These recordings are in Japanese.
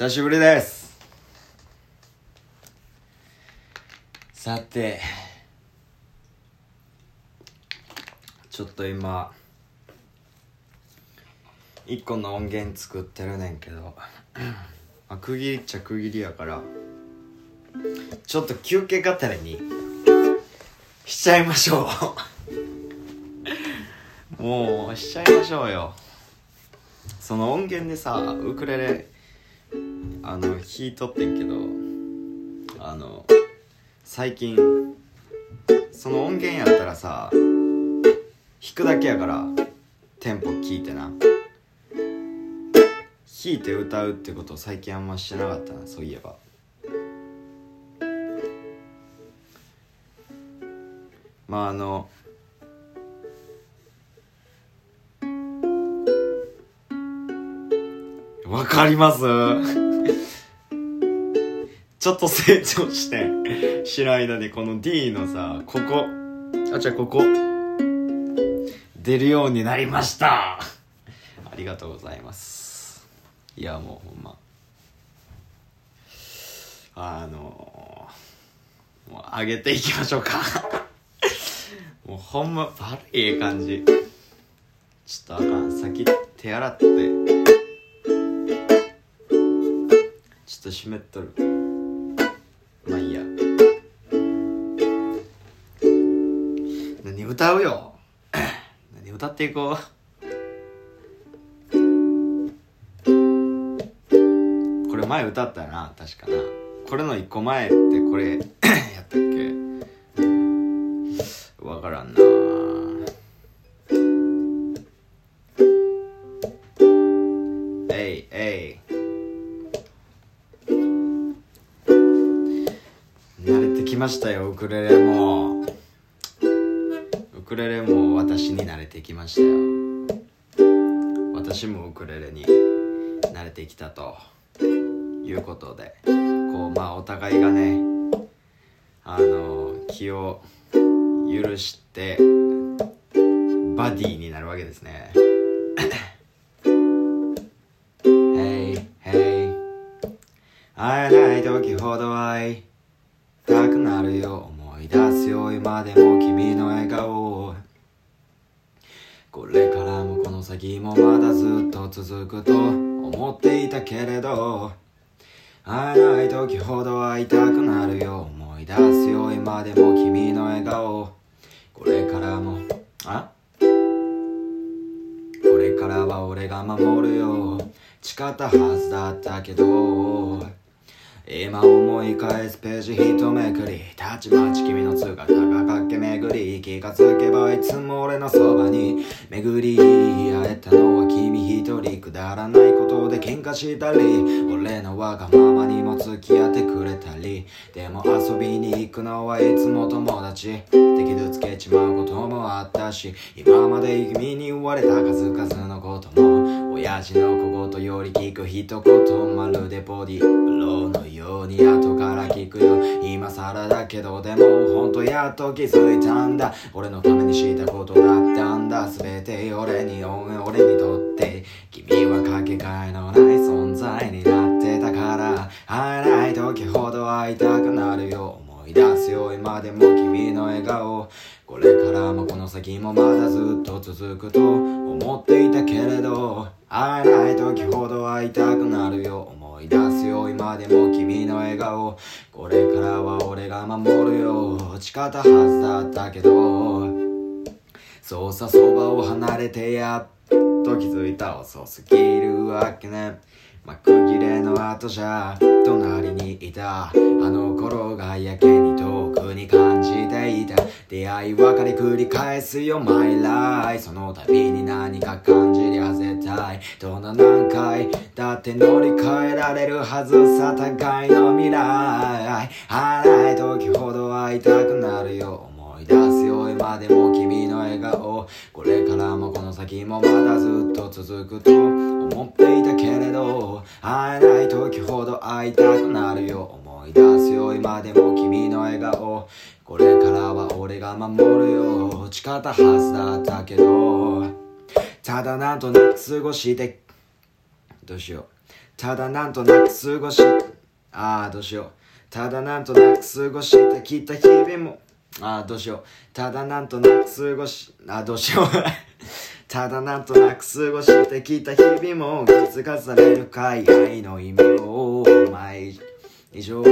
久しぶりです。さてちょっと今一個の音源作ってるねんけど、まあ、区切りっちゃ区切りやからちょっと休憩がてらにしちゃいましょう。もうしちゃいましょうよ。その音源でさウクレレあの弾いとってんけどあの最近その音源やったらさ弾くだけやからテンポ聞いてな。弾いて歌うってことを最近あんましてなかったなそういえば。まああのわかります？ちょっと成長して知らん間にこの D のさここ。あじゃあここ。出るようになりました。ありがとうございます。いやもうほんま。あのもう上げていきましょうか。もうほんま悪いええ感じ。ちょっとあかん。先手洗って。ちょっと湿っとる。いいや。何歌うよ。何歌っていこう。これ前歌ったな確かな。これの一個前ってこれ やったっけ？わからんな。したよウクレレも。ウクレレも私に慣れてきましたよ。私もウクレレに慣れてきたということでこうまあお互いがねあの気を許してバディになるわけですね。Hey, hey 会えない時ほど会。すよ今でも君の笑顔これからもこの先もまだずっと続くと思っていたけれど会えない時ほど会いたくなるよ思い出すよ今でも君の笑顔。これからもあ？これからは俺が守るよ。誓ったはずだったけど。今思い返すページ一めくりたちまち君の姿が駆け巡り気がつけばいつも俺のそばに巡り会えたのは君一人くだらないことで喧嘩したり俺のわがままにも付き合ってくれたりでも遊びに行くのはいつも友達敵傷つけちまうこともあったし今まで君に言われた数々のことも親父の小言より聞く一言まるでボディブローのように後から聞くよ。今更だけどでもほんとやっと気づいたんだ。俺のためにしたことだったんだ。全て俺に俺にとって君はかけがえのない存在になってたから。会えない時ほど会いたくなるよ。思い出すよ。今でも君の笑顔。これからもこの先もまだずっと続くと思っていたけれど。会えない時ほど会いたくなるよ。思い出すよ今でも君の笑顔。これからは俺が守るよ。落ち方はずだったけど。そうさそばを離れてやっと気づいた。遅すぎるわけね。幕切れの後じゃ隣にいた。あの頃がやけに遠くに感じていた。出会い別れ繰り返すよ My life その度に何か感じりゃ絶対。どんな何回だって乗り換えられるはずさ互いの未来。会えない時ほど会いたくなるよ。思い出すよ今でも君の笑顔。これからもこの先もまだずっと続くと。思っていたけれど会えない時ほど会いたくなるよ。思い出すよ今でも君の笑顔。これからは俺が守るよ。誓ったはずだったけど。ただなんとなく過ごしてどうしよう。ただなんとなく過ごしああどうしよう。ただなんとなく過ごしてきた日々もああどうしよう。ただなんとなく過ごしああどうしよう。ただなんとなく過ごしてきた日々も気づかされるかい愛の意味を毎以上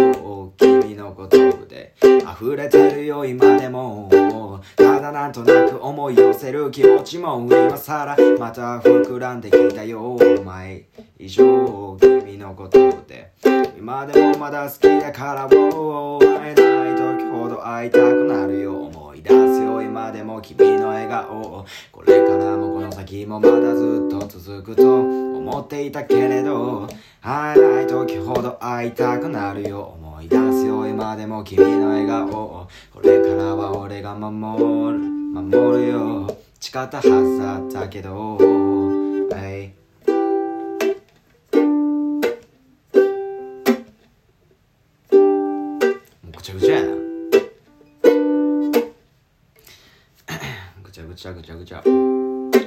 君の言葉で溢れてるよ今でもただなんとなく思い寄せる気持ちも今更また膨らんできたよ毎以上君の言葉で今でもまだ好きだからも会えない時ほど会いたくなるよ出すよ今でも君の笑顔。これからもこの先もまだずっと続くと思っていたけれど会えない時ほど会いたくなるよ。思い出すよ今でも君の笑顔。これからは俺が守る。守るよ。誓ったはずだったけど、ちゃぐちゃぐちゃぐちゃ。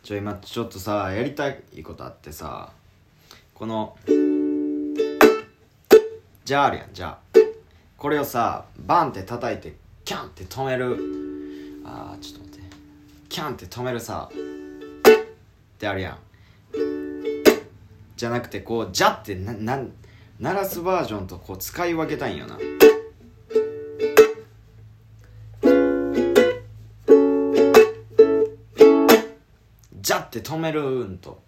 ちょ今ちょっとさやりたいことあってさこのじゃああるやんじゃあ。これをさバンって叩いてキャンって止める。あーちょっと待って。キャンって止めるさってあるやん。じゃなくてこうじゃってなな鳴らすバージョンとこう使い分けたいんよな。止めるんと。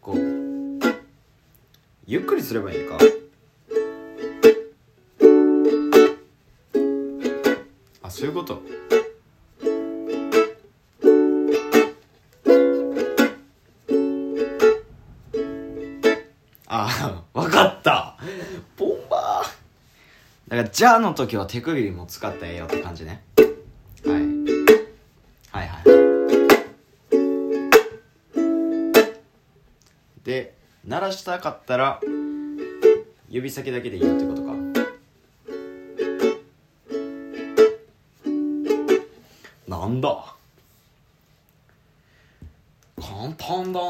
こう。ゆっくりすればいいか。あそういうこと。あわかった。ボンバー。だから「じゃあ」の時は手首も使ったええよって感じね。鳴らしたかったら指先だけでいいよってことか。なんだ。簡単だ。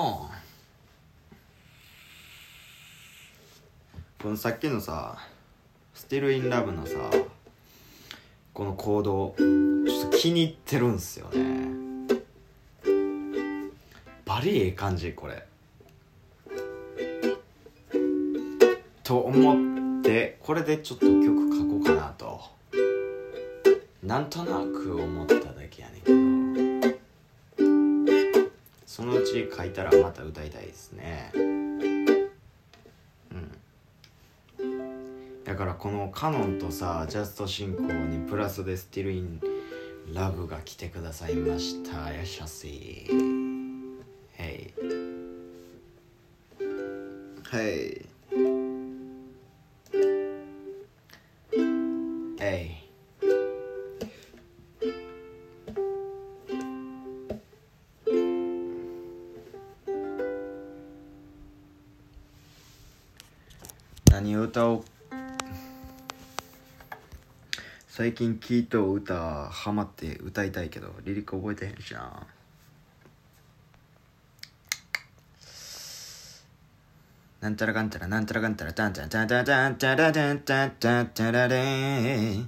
このさっきのさ「スティル・イン・ラブ」のさこのコードちょっと気に入ってるんすよね。バリええ感じこれ。と思ってこれでちょっと曲書こうかなと。なんとなく思っただけやねんけど。そのうち書いたらまた歌いたいですね。うん。だからこのカノンとさジャスト進行にプラスでスティルインラブが来てくださいましたやしゃしへいはい近聴いと歌ハマって歌いたいけどリリック覚えてへんじゃんなんちゃらかんちゃらなんちゃらかんちゃらたんちゃんちゃんちゃんちゃんちゃらちゃんちゃんちゃんちゃられーい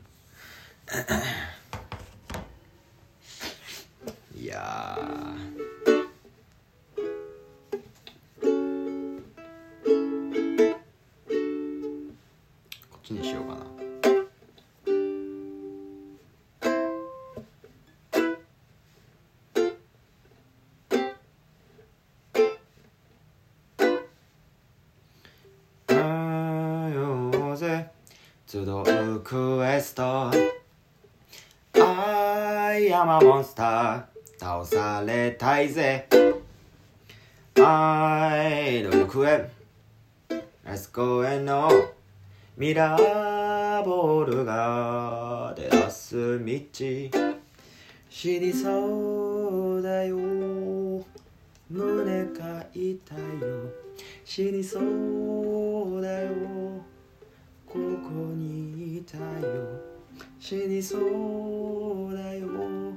されたいぜ。アイドルクエエスコへのミラーボールが出す道。死にそうだよ。胸が痛いよ。死にそうだよ。ここにいたよ。死にそうだよ。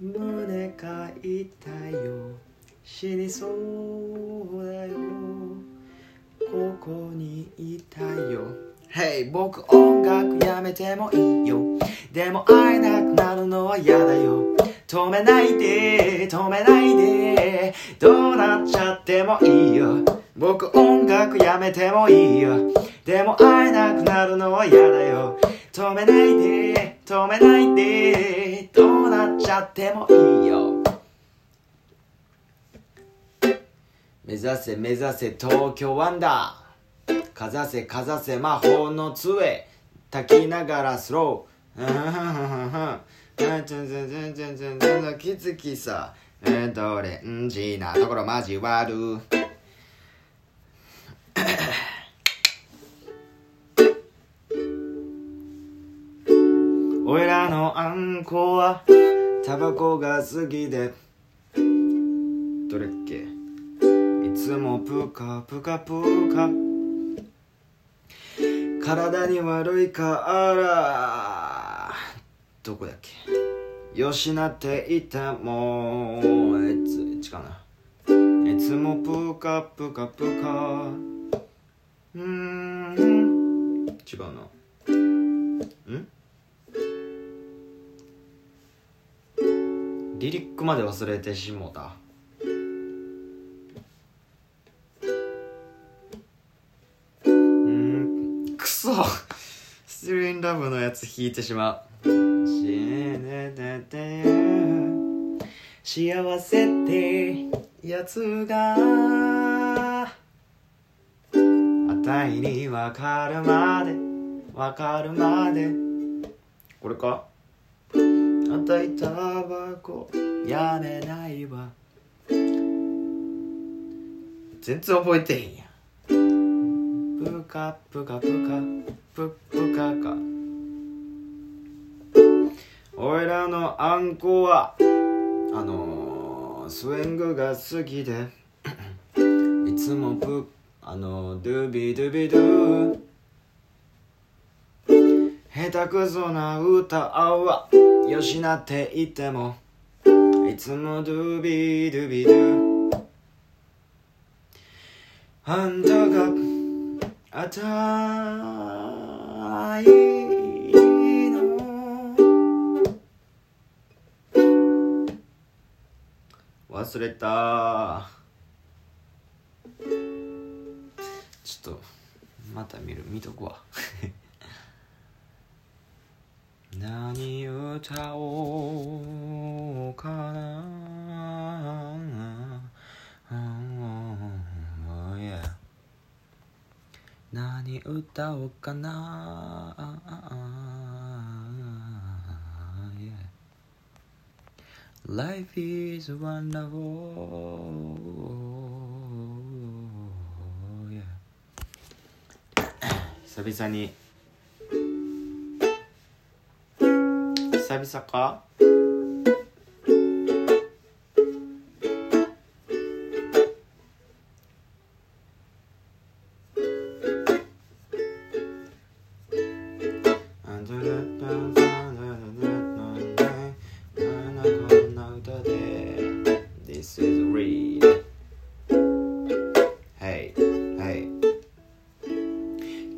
胸が痛いよ。死にそうだよ。ここにいたよ。Hey 僕音楽やめてもいいよ。でも会えなくなるのは嫌だよ。止めないで止めないで。どうなっちゃってもいいよ。僕音楽やめてもいいよ。でも会えなくなるのは嫌だよ。止めないで止めないでどうなっちゃってもいいよ。目指せ目指せ東京ワンダー。かざせかざせ魔法の杖。炊きながらスロー。うんふんふんふんふんうん。ちんちんちんちんちんちんのきつきさどれんじなところ交わる俺らのあんこはタバコが好きで。どれっけ？いつもプカプカプカ。体に悪いから。どこだっけ？よしなっていてもえつ違うな。いつもプカプカプカ。うん。違うな。リリックまで忘れてしもた。うんくそ。スティルインラブのやつ弾いてしまう。幸せってやつが。あたいにわかるまで。わかるまで。これか？あたいタバコやめないわ。全然覚えてへんやん。プカプカプカププカか俺らのあんこはあのー、スイングが好きで。いつもプあのー、ドゥビドゥビドゥ下手くそな歌は。よしなって言ってもいつもドゥビドゥビドゥ。あんたがあたいの。忘れた。ちょっとまた見る。見とくわ。何歌おうかな、oh, yeah. 何歌おうかな、yeah. Life is wonderful yeah. 久々に久々か？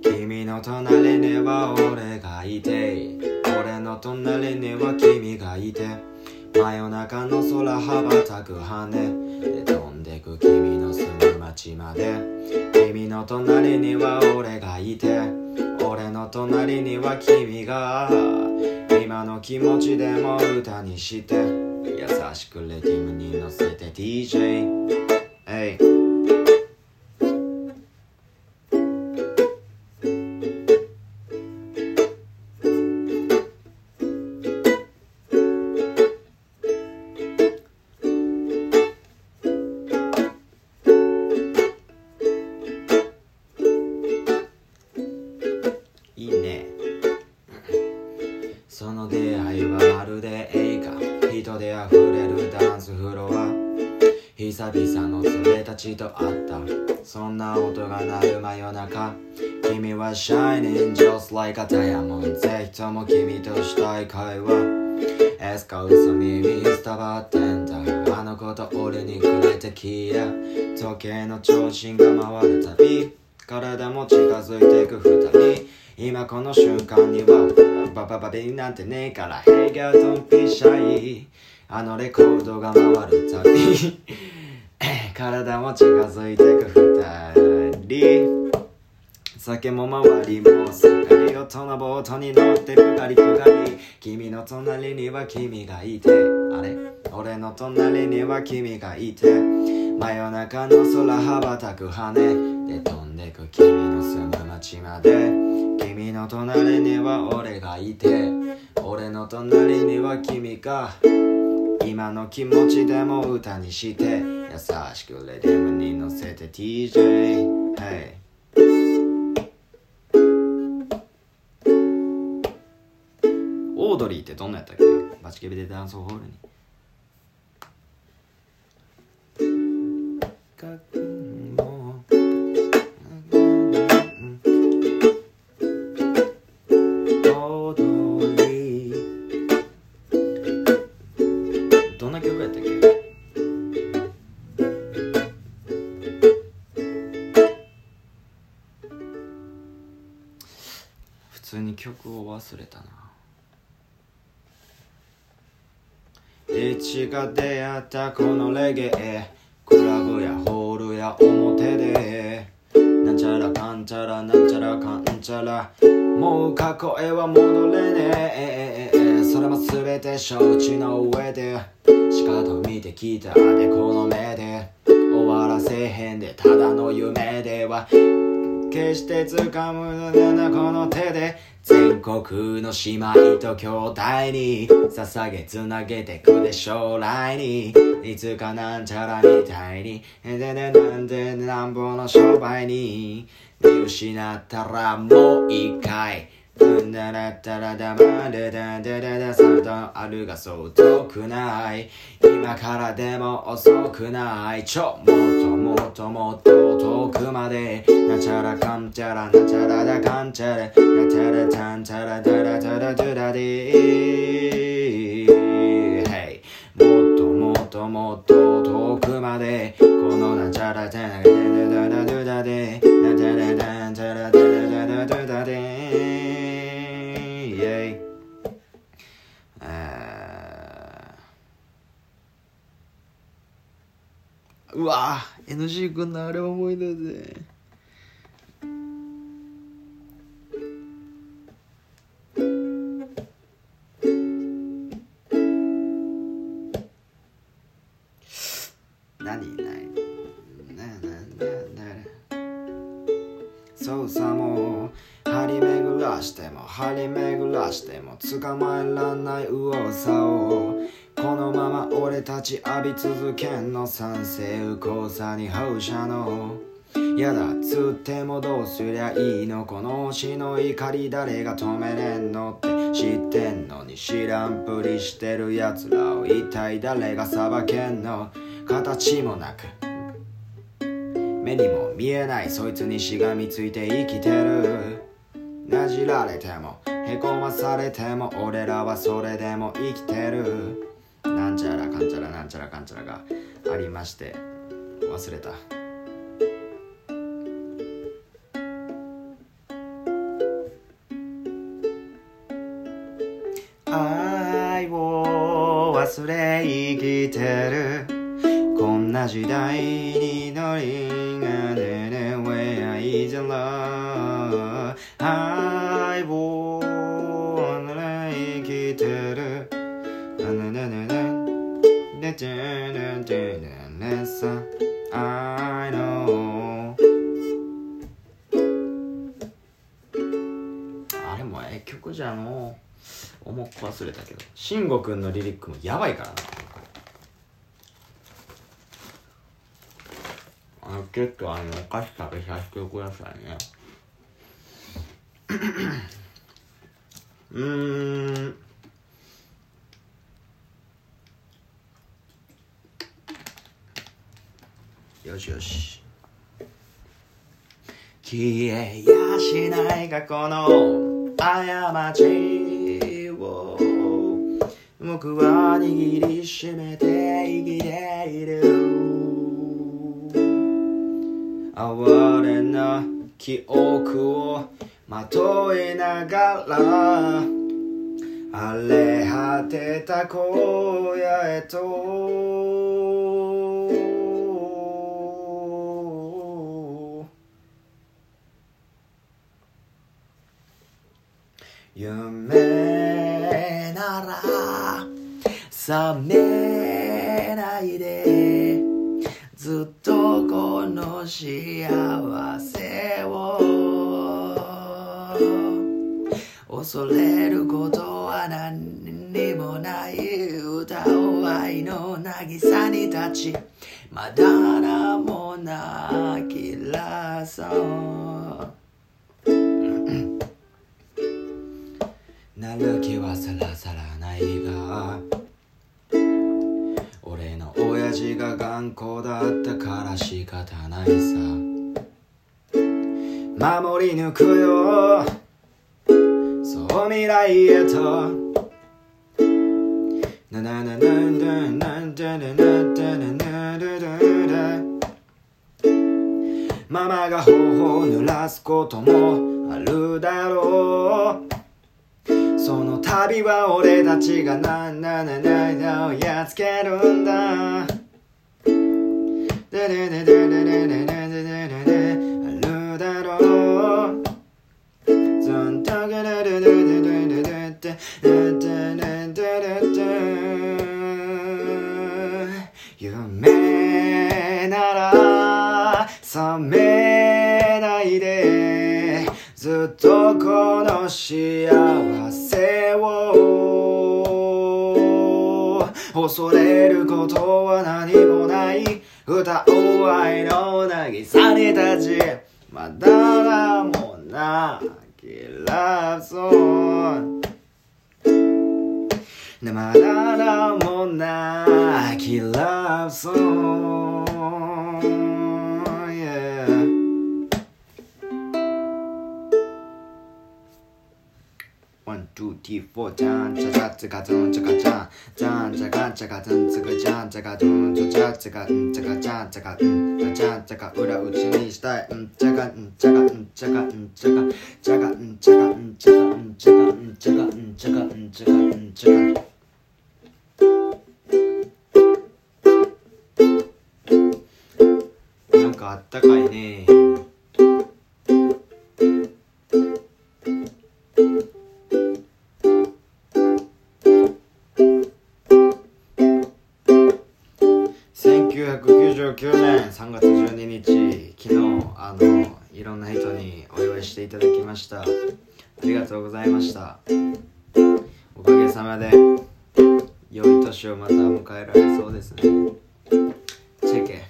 君の隣には俺がいて隣には君がいて真夜中の空羽ばたく羽で飛んでく君の住む街まで。君の隣には俺がいて俺の隣には君が。今の気持ちでも歌にして優しくレティムに乗せて DJ 人も君としたい会話。エスカウソ耳スタバってんだあのこと俺にくれてきや時計の調子が回るたび体も近づいていく二人。今この瞬間にはバババビなんてねえから Hey girl don't be shy あのレコードが回るたび 体も近づいてく二人。酒も周りもすっかり大人ボートに乗ってるガリプガリ君の隣には君がいて。あれ？俺の隣には君がいて。真夜中の空羽ばたく羽で飛んでく君の住む街まで。君の隣には俺がいて。俺の隣には君が今の気持ちでも歌にして。優しくレディムに乗せて TJ、hey ドリーってどんなやったっけ？バチケビでダンスホールに。どんな曲やったっけ？普通に曲を忘れたな一が出会ったこのレゲエ。クラブやホールや表で。なんちゃらかんちゃらなんちゃらかんちゃら。もう過去へは戻れねえ。それも全て承知の上で。仕方見てきたでこの目で。終わらせへんでただの夢では。決して掴むのだなこの手で全国の姉妹と兄弟に捧げ繋げてくで将来に。いつかなんちゃらみたいに。ででなんでなんぼの商売に。見失ったらもう一回。うんだらったらだまでだだだださとあるがそう遠くない。今からでも遅くない。ちょもっともっともっと遠くまで。なちゃらかんちゃらなちゃらだかんちゃら。なちゃらたんちゃらだらだらだらで。もっともっともっと遠くまで。このなちゃらだらだらだらだらで。なんちゃらだんちゃらだらだらだらで。Yay ーうわぁ NG 君のあれ思い出せ何何ななななそうさもう。張り巡らしても張り巡らしても捕まえらんない右往左往まま俺たち浴び続けんの賛成右交差に放射の。やだつってもどうすりゃいいのこの死の怒り誰が止めれんのって知ってんのに知らんぷりしてる奴らを一体誰が裁けんの。形もなく。目にも見えないそいつにしがみついて生きてる。なじられてもへこまされても俺らはそれでも生きてる。なんちゃらなんちゃらかんちゃらがありまして忘れた。愛を忘れ生きてる。こんな時代にノリがねね Where is the love 愛をでてでてでねさ I know あれもええ曲じゃん。もう重く忘れたけど。慎吾くんのリリックもやばいからな。あのちょっとあのお菓子食べさせてください？ねうーん。よしよし。消えやしない過去の過ちを。僕は握りしめて生きている。哀れな記憶をまといながら。荒れ果てた荒野へと。夢なら覚めないで。ずっとこの幸せを。恐れることは何にもない。歌を愛の渚に立ち。まだ名もなきらそうなる気はさらさらないが俺の親父が頑固だったから仕方ないさ。守り抜くよ。そう未来へと。ななななななななななななママが頬を濡らすこともあるだろう。その旅は俺たちがなんななななをやっつけるんだ。ででででででででででであるだろうずんとげででででででででででで夢なら覚めないでずっとこの幸せを恐れることは何もない。歌おう愛の渚に立ちまだ名もなきラブソングまだ名もなきラブソワン、ツー、ティー、フォー、じゃん、じゃじゃ、つか、ずん、じゃか、じゃん、じゃん、じゃか、じゃか、ずん、つか、じゃん、じゃか、ずん、じゃじゃ、つか、ん、じゃか、じゃん、じゃか、ん、じゃじゃ、じゃか、裏打ちにしたい、ん、じゃか、ん、じゃか、ん、じゃか、ん、じゃか、じゃか、ん、じゃか、ん、じゃか、ん、じゃか、ん、じゃか、ん、じゃか、ん、じゃか、ん、じゃか。なんかあったかいね。1999年3月12日昨日あのいろんな人にお祝いしていただきました。ありがとうございました。おかげさまで良い年をまた迎えられそうですね。チェケ。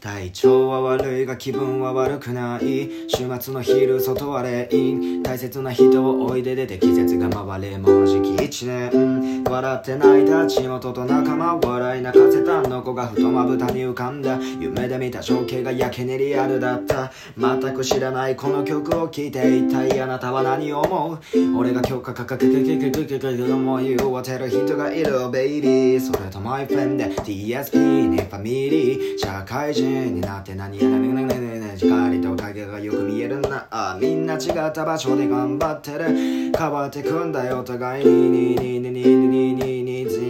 体調は悪いが気分は悪くない。週末の昼外はレイン。大切な人をおいで出て季節が回れもうじき一年。笑って泣いた地元と仲間笑い泣かせた。の子がふとまぶたに浮かんだ。夢で見た情景がやけにリアルだった。全く知らないこの曲を聴いて一体あなたは何を思う？俺が今日かかかけけけけけけけけ思いを当てる人がいるベイビー。それとマイフレンで DSP にファミリー社会人になって何やらねねねねね光と影がよく見えるなあみんな違った場所で頑張ってる変わってくんだよ互いにににににににににず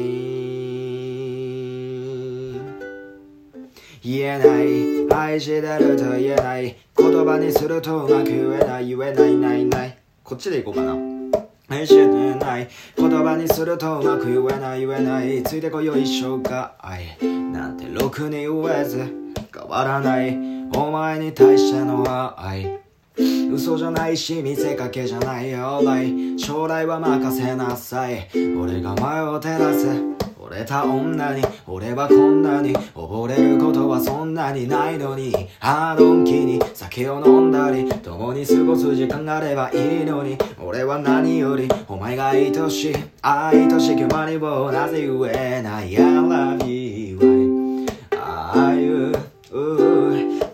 言えない愛してると言えない言葉にするとうまく言えない言えないないないこっちでいこうかな愛してない。言葉にするとうまく言えない言えない。ついてこよ一生が愛。なんてろくに言えず変わらない。お前に対しての愛。嘘じゃないし見せかけじゃないよ来将来は任せなさい。俺が前を照らす。れた女に俺はこんなに溺れることはそんなにないのにハードンキに酒を飲んだり共に過ごす時間があればいいのに俺は何よりお前が愛しい愛しきまりをなぜ言えない？I love you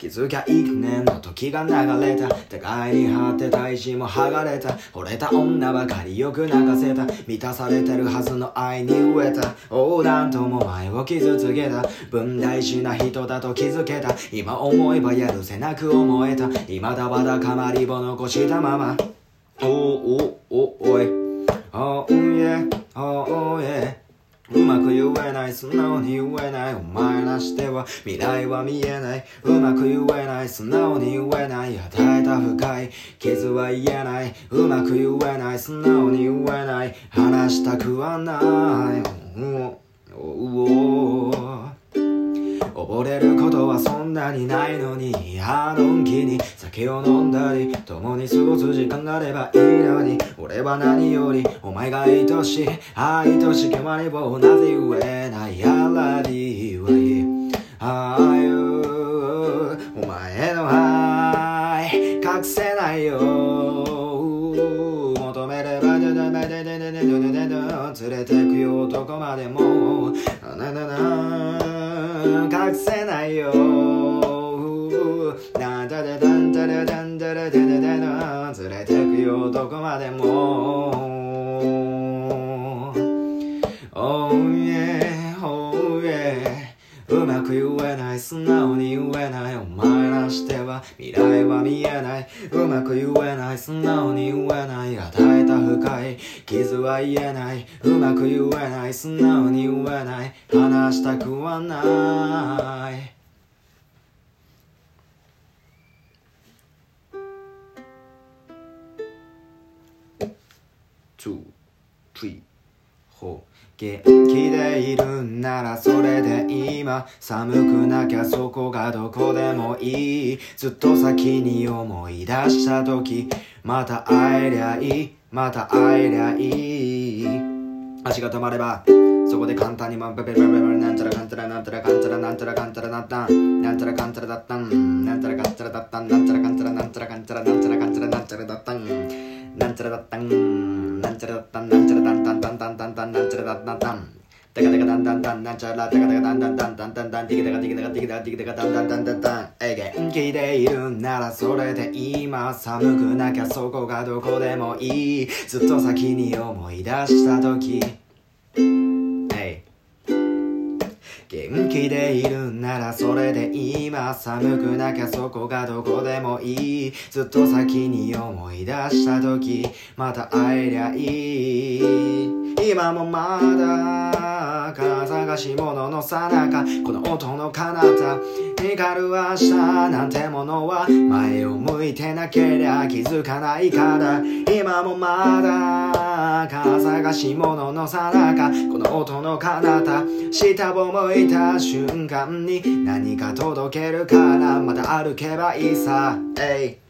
気づきゃ幾年の時が流れた。互いに張ってた意地も剥がれた。惚れた女ばかりよく泣かせた。満たされてるはずの愛に飢えた。横断とも前を傷つけた。分大事な人だと気づけた。今思えばやるせなく思えた。未だわだかまりを残したまま。おおおおい。Oh yeah, oh yeah うまく言えない素直に言えない。お前らしては未来は見えない。うまく言えない素直に言えない与えた深い傷は言えない。うまく言えない素直に言えない話したくはない。おおお溺れることはそんなにないのにあのんきに酒を飲んだり共に過ごす時間があればいいのに俺は何よりお前が愛しい愛し決まればなぜ言えない。やらにはいいああいうお前の愛隠せないよ。求めれば連れてくよどこまでもせないよ。ダンダダダンダダダンダダダダダン連れてくよどこまでも。く言えない素直に言えないお前らしては未来は見えない。うまく言えない素直に言えない与えた深い。傷は言えない。うまく言えない素直に言えない。話したくはない。2 3 4元気でいるんならそれで今寒くなきゃそこがどこでもいい。ずっと先に思い出した時また会えりゃいい。また会えりゃいい。足が止まればそこで簡単にまんべべべべべなんちゃらかんちゃらなんちゃらかんちゃらなんちゃらかんちゃらだったん。なんちゃらかんちゃらだったん。なんちゃらかんちゃらだったん。なんちゃらかんちゃらなんちゃらかんちゃらなんちゃらかんちゃらなんちゃらだったん。なんちゃらだったん。なんちゃらだったんなんちゃらだんだんだんだんだんだんなんちゃらだったんだんテカテカダンダンダンなんちゃらテカテカダンダンダンダンダンダンティキタカティキタカティキタカティキタカダンダンダンダンダンえ元気でいるんならそれで今寒くなきゃそこがどこでもいいずっと先に思い出した時元気でいるんならそれで今寒くなきゃそこがどこでもいいずっと先に思い出した時また会えりゃいい今もまだ金探し物のさなかこの音の彼方光る明日なんてものは前を向いてなけりゃ気づかないから今もまだ金探し物のさなかこの音の彼方下を向いた瞬間に何か届けるからまた歩けばいいさ。えい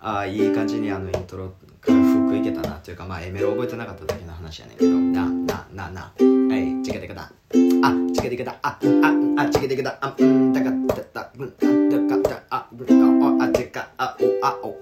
ああいい感じにあのイントロからフックいけたなっていうかまあ A メロ覚えてなかっただけの話やねんけど。なななな。はいチケテケだ。あチケテケだ。あああチケテケだ。あうんだかだだうんだかだあうんああチカあおあお。おああ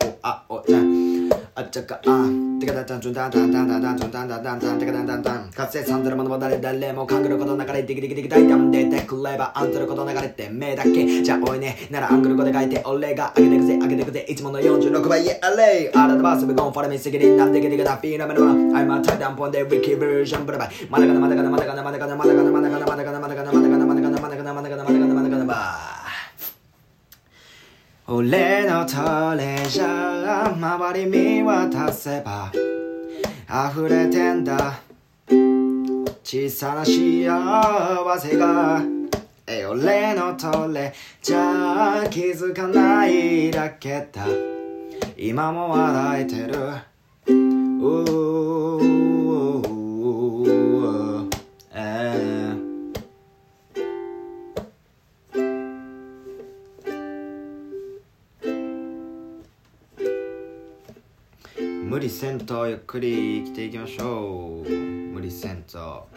ちゃか。あてかだたんちゅんだんだんだんだんだんちゅんだんだんだんだんてかだんだんだん。かつてさんずるものも誰誰も勘ぐることなかれディキディキディキ大胆出てくればあんたること流れて目だけじゃあおいねならアングル語で書いて俺が上げてくぜ上げてくぜいつもの46倍イエレイあらのバースビゴンフォルミスギリなんでけでけだフィーナメロラ I'm a タイタンポンでウィキバージョンブラバイまだかなまだかなまだかなまだかなまだかなまだかなまだかなまだかなまだかな俺のトレジャー周り見渡せば溢れてんだ。小さな幸せが。え俺のトレじゃ気づかないだけだ。今も笑えてる。無理せんとゆっくり生きていきましょう。無理せんと。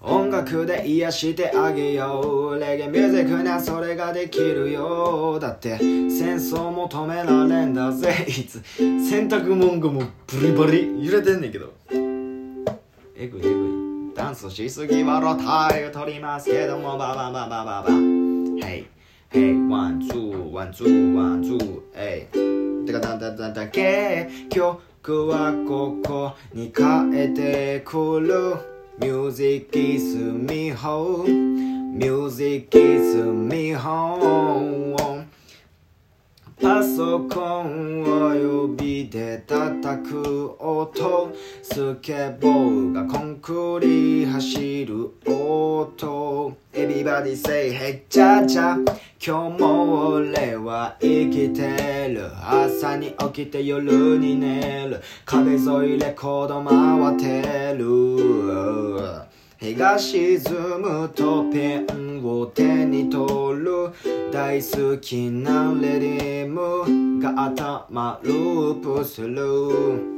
音楽で癒してあげよう。レゲエミュージックなそれができるよだって。戦争求められんだぜ。いつ。洗濯物がもうブリバリ揺れてんねんけど。えぐいえぐい。ダンスしすぎはロタイを取りますけども。ババババババはい。Hey, one, two, one, two, one, two, hey てかだだだだけ今日はここに帰ってくる Music is me home Music is me home パソコンを指で叩く音スケボーがコンクリ走る音。Everybody say hey じゃじゃ今日も俺は生きてる。朝に起きて夜に寝る。壁沿いレコード回ってる。日が沈むとペンを手に取る大好きなレディムが頭ループする。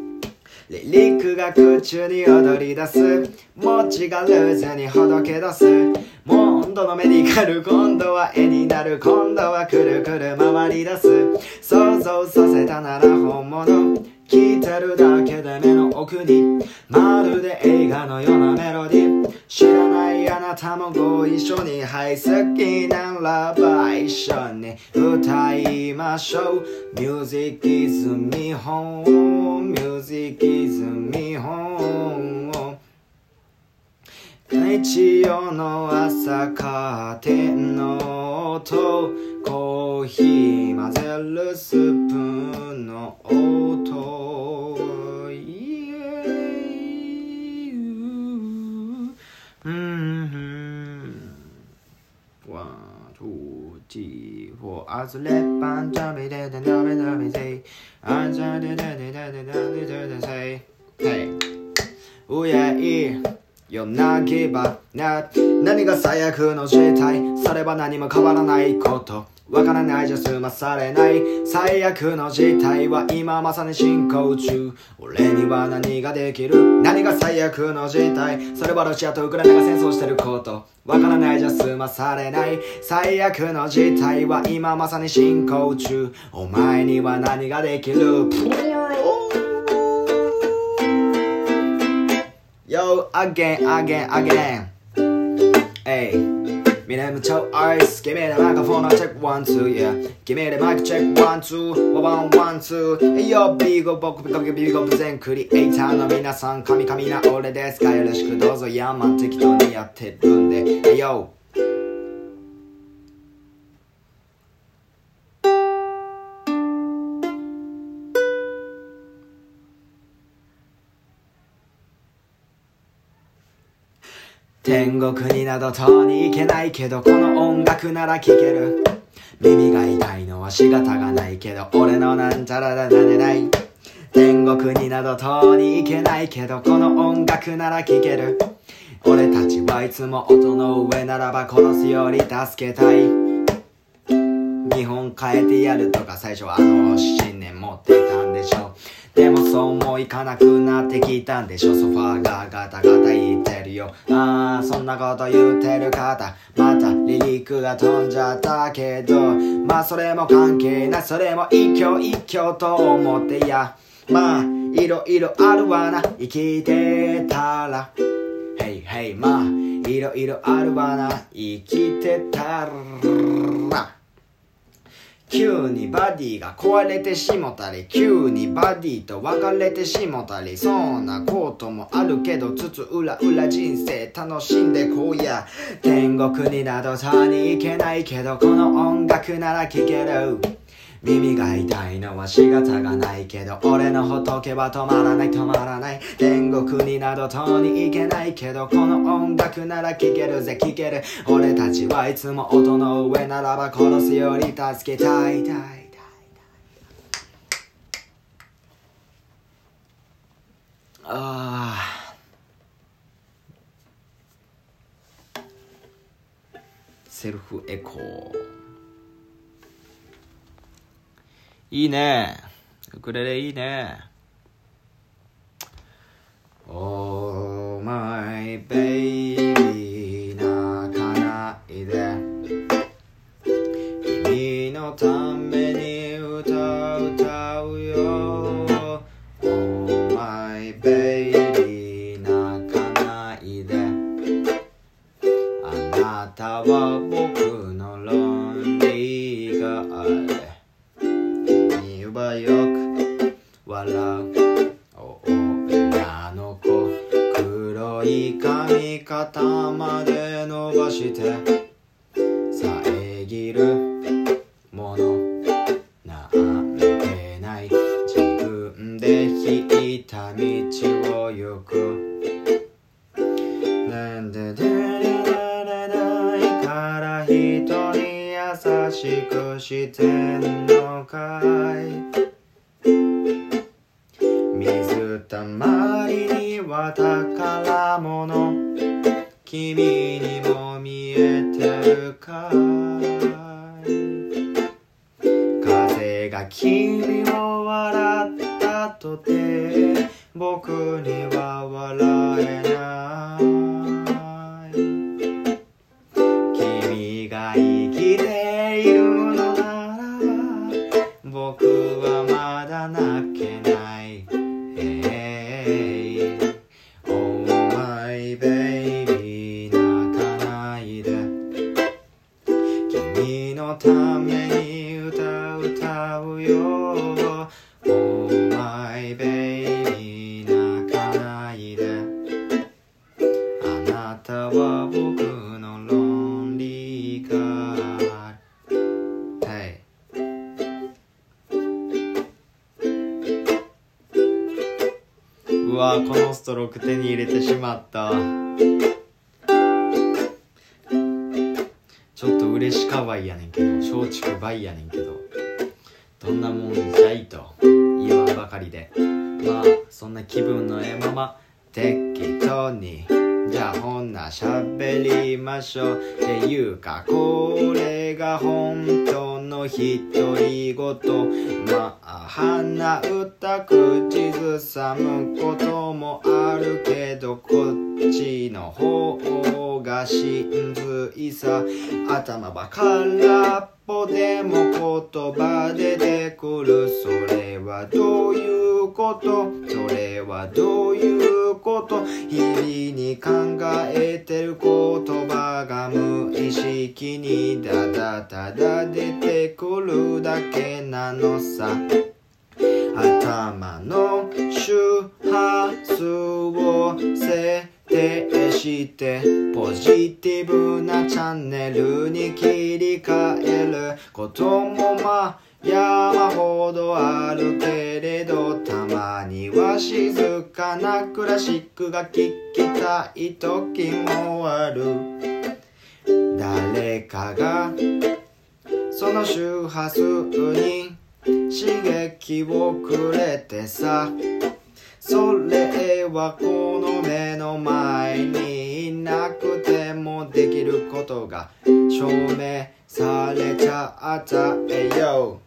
リリックが空中に踊り出す。持ちがルーズにほどけ出す。モンドのメディカル今度は絵になる。今度はくるくる回り出す。想像させたなら本物。聞いてるだけで目の奥にまるで映画のようなメロディー。知らないあなたもご一緒にはい好きならば一緒に歌いましょう。Music is me home Music is me home. 日曜の朝カーテンの音コーヒー混ぜるスプーンの音。イエーうん。ワン、ツー、ティー、フォー、アズレッパン、ジャミデデダメダメセイ、アンジャデデデデデデデデデセイ、ヘイ、うやい、夜なぎばな何が最悪の事態それは何も変わらない。ことわからないじゃ済まされない最悪の事態は今まさに進行中俺には何ができる何が最悪の事態それはロシアとウクライナが戦争してることわからないじゃ済まされない最悪の事態は今まさに進行中お前には何ができる Yo, again, again, again. Hey, my name is Joe Ice. Give me the microphone, I'll check one, two, yeah. Give me the mic, check one, two, one, one, two. Hey, yo, ビーゴ僕、ビゴビビゴブ全クリエイターの皆さん、神々な俺ですが、よろしくどうぞ、ヤーマン適当にやってるんで。Hey, yo. 天国になどとに行けないけどこの音楽なら聴ける。耳が痛いのは仕方がないけど俺のなんちゃらだなれない。天国になどとに行けないけどこの音楽なら聴ける。俺たちはいつも音の上ならば殺すより助けたい。日本変えてやるとか最初はあの信念持ってたんでしょ。うでもそうもいかなくなってきたんでしょ。ソファーがガタガタ言ってるよ。ああそんなこと言ってる方。またリリックが飛んじゃったけど。まあそれも関係ない。それも一挙一挙と思ってや。まあいろいろあるわな。生きてたら。Hey hey まあいろいろあるわな。生きてたら。急にバディが壊れてしもたり急にバディと別れてしもたりそんなこともあるけどつつうらうら人生楽しんでこうや。天国になどさに行けないけどこの音楽なら聴ける。耳が痛いのは仕方がないけど俺の仏は止まらない止まらない。天国になどとに行けないけどこの音楽なら聴けるぜ聴ける。俺たちはいつも音の上ならば殺すより助けたいたいたいあセルフエコー。いいね。ウクレレいいね。Oh my baby 泣かないで君のために歌う歌うよ Oh my baby 泣かないであなたは笑う女の子。黒い髪肩まで伸ばして。遮るもの。なんてない。自分で引いた道を行く。なんで出られないから人に優しくしてんのかい。水たまりには宝物。君にも見えてるかい。風が君を笑ったとて僕には笑えない。トローク手に入れてしまった。ちょっと嬉しかばいやねんけど松竹梅やねんけどどんなもんじゃいと言わんばかりで。まあそんな気分のええまま適当にじゃあほんな喋りましょう。っていうかこれが本当の独り言まあ鼻歌口ずさむこともあるけどこっちの方が真髄さ。頭ばからっぽでも言葉で出てくる。それはどういうこと？それはどういうこと？日々に考えてる言葉が無意識にただただ出てくるだけなのさ。頭の周波数を設定してポジティブなチャンネルに切り替えることもまあ山ほどあるけれどたまには静かなクラシックが聴きたい時もある。誰かがその周波数に刺激をくれてさそれはこの目の前にいなくてもできることが証明されちゃった。えよ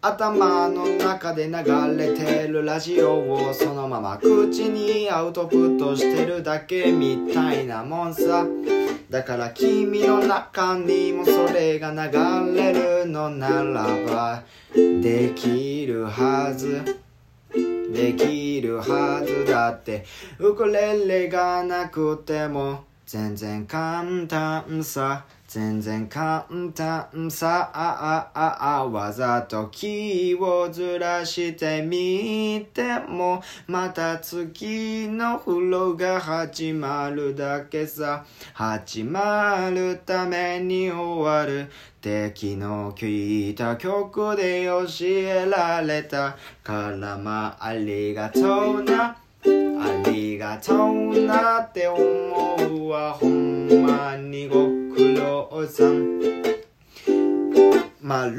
頭の中で流れてるラジオをそのまま口にアウトプットしてるだけみたいなもんさ。だから君の中にもそれが流れるのならばできるはず。できるはずだって。ウクレレがなくても。全然簡単さ。全然簡単さああああわざと気をずらしてみてもまた次の風呂が始まるだけさ。始まるために終わる。って昨日聞いた曲で教えられた。からまあありがとうな。ありがとうなって思うわ。ほんまにご苦労さん。まる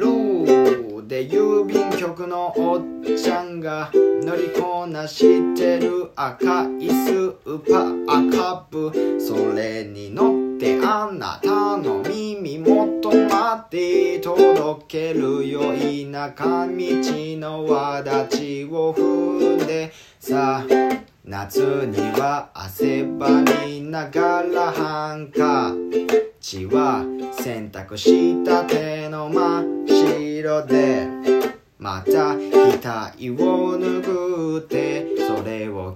で郵便局のおっちゃんが乗りこなしてる赤いスーパーカップ。それに乗ってあなたの耳元まで届けるよ。田舎道の輪立ちを踏んでさあ。夏には汗ばみながらハンカチは洗濯したての真っ白で。また額を拭ってそれを汚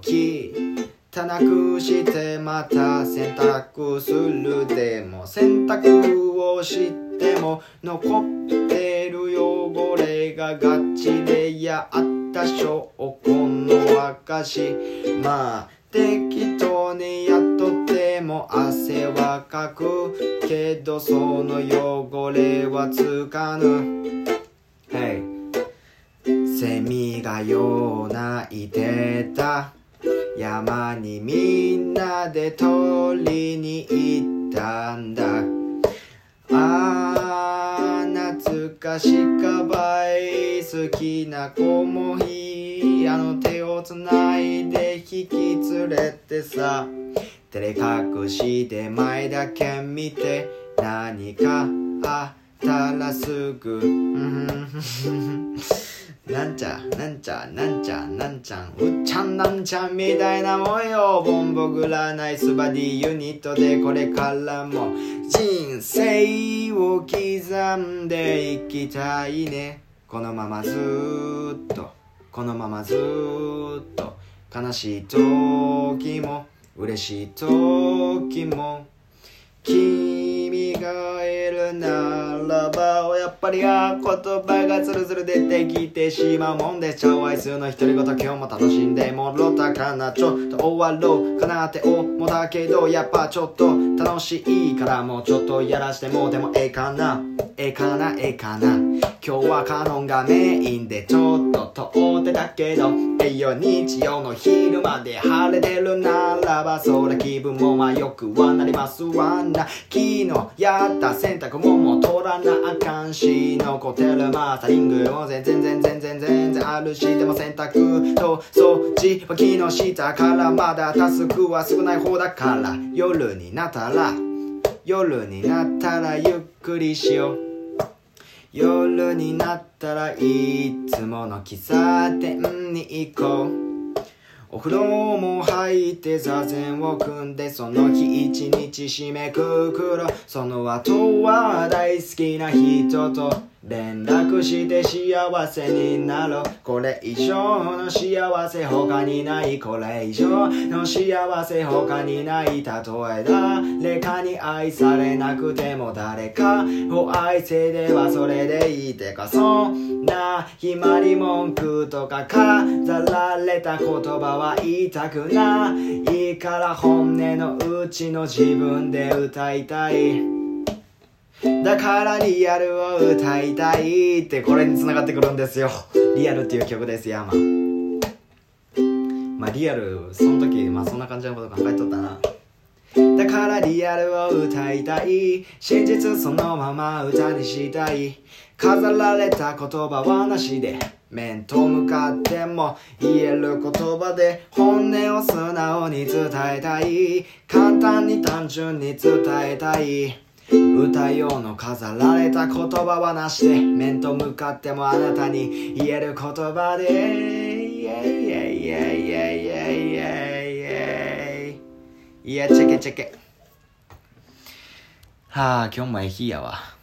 くしてまた洗濯する。でも洗濯をしても残ってる汚れがガチでやった証拠の証まあ適当にやっとっても汗はかくけどその汚れはつかぬ。Hey セミがよう泣いてた。山にみんなで取りに行ったんだ。あー懐かばい好きな子もいあの手をつないで引き連れてさ。照れ隠しで前だけ見て何かあったらすぐ。なんちゃなんちゃなんちゃなんちゃん。うっちゃんなんちゃんみたいなもんよ。ボンボグラナイスバディユニットでこれからも。人生を刻んでいきたいね。このままずっと。このままずっと。悲しい時も嬉しい時も。君がいるなやっぱりあ言葉がズルズル出てきてしまうもんで超愛数の独り言今日も楽しんでもろたかなちょっと終わろうかなって思ったけどやっぱちょっと楽しいからもうちょっとやらしてもでもええかな。ええかなええかな。今日はカノンがメインでちょっと通ってたけどえいよ日曜の昼まで晴れてるならばそりゃ気分もまあよくはなりますわな。昨日やった洗濯物もう取らなあかんし残ってるマタリングも全然全然全然全然あるしでも洗濯と掃除は昨日したからまだタスクは少ない方だから夜になったら夜になったらゆっくりしよう夜になったらいつもの喫茶店に行こうお風呂も入って座禅を組んでその日一日締めくくろその後は大好きな人と連絡して幸せになろう。これ以上の幸せ他にないこれ以上の幸せ他にない例え誰かに愛されなくても誰かを愛せればそれでいいてかそ。んな決まり文句とか飾られた言葉は言いたくないから本音のうちの自分で歌いたい。だからリアルを歌いたいってこれに繋がってくるんですよ。リアルっていう曲です、ヤーマン。まあリアル、その時、まあそんな感じのこと考えとったな。だからリアルを歌いたい。真実そのまま歌にしたい。飾られた言葉はなしで。面と向かっても言える言葉で本音を素直に伝えたい。簡単に単純に伝えたい。歌ようの飾られた言葉はなしで面と向かってもあなたに言える言葉で。イエイイエイイエイイエイイエイイエイいやチェケチェケ。はあ今日もえひやわ。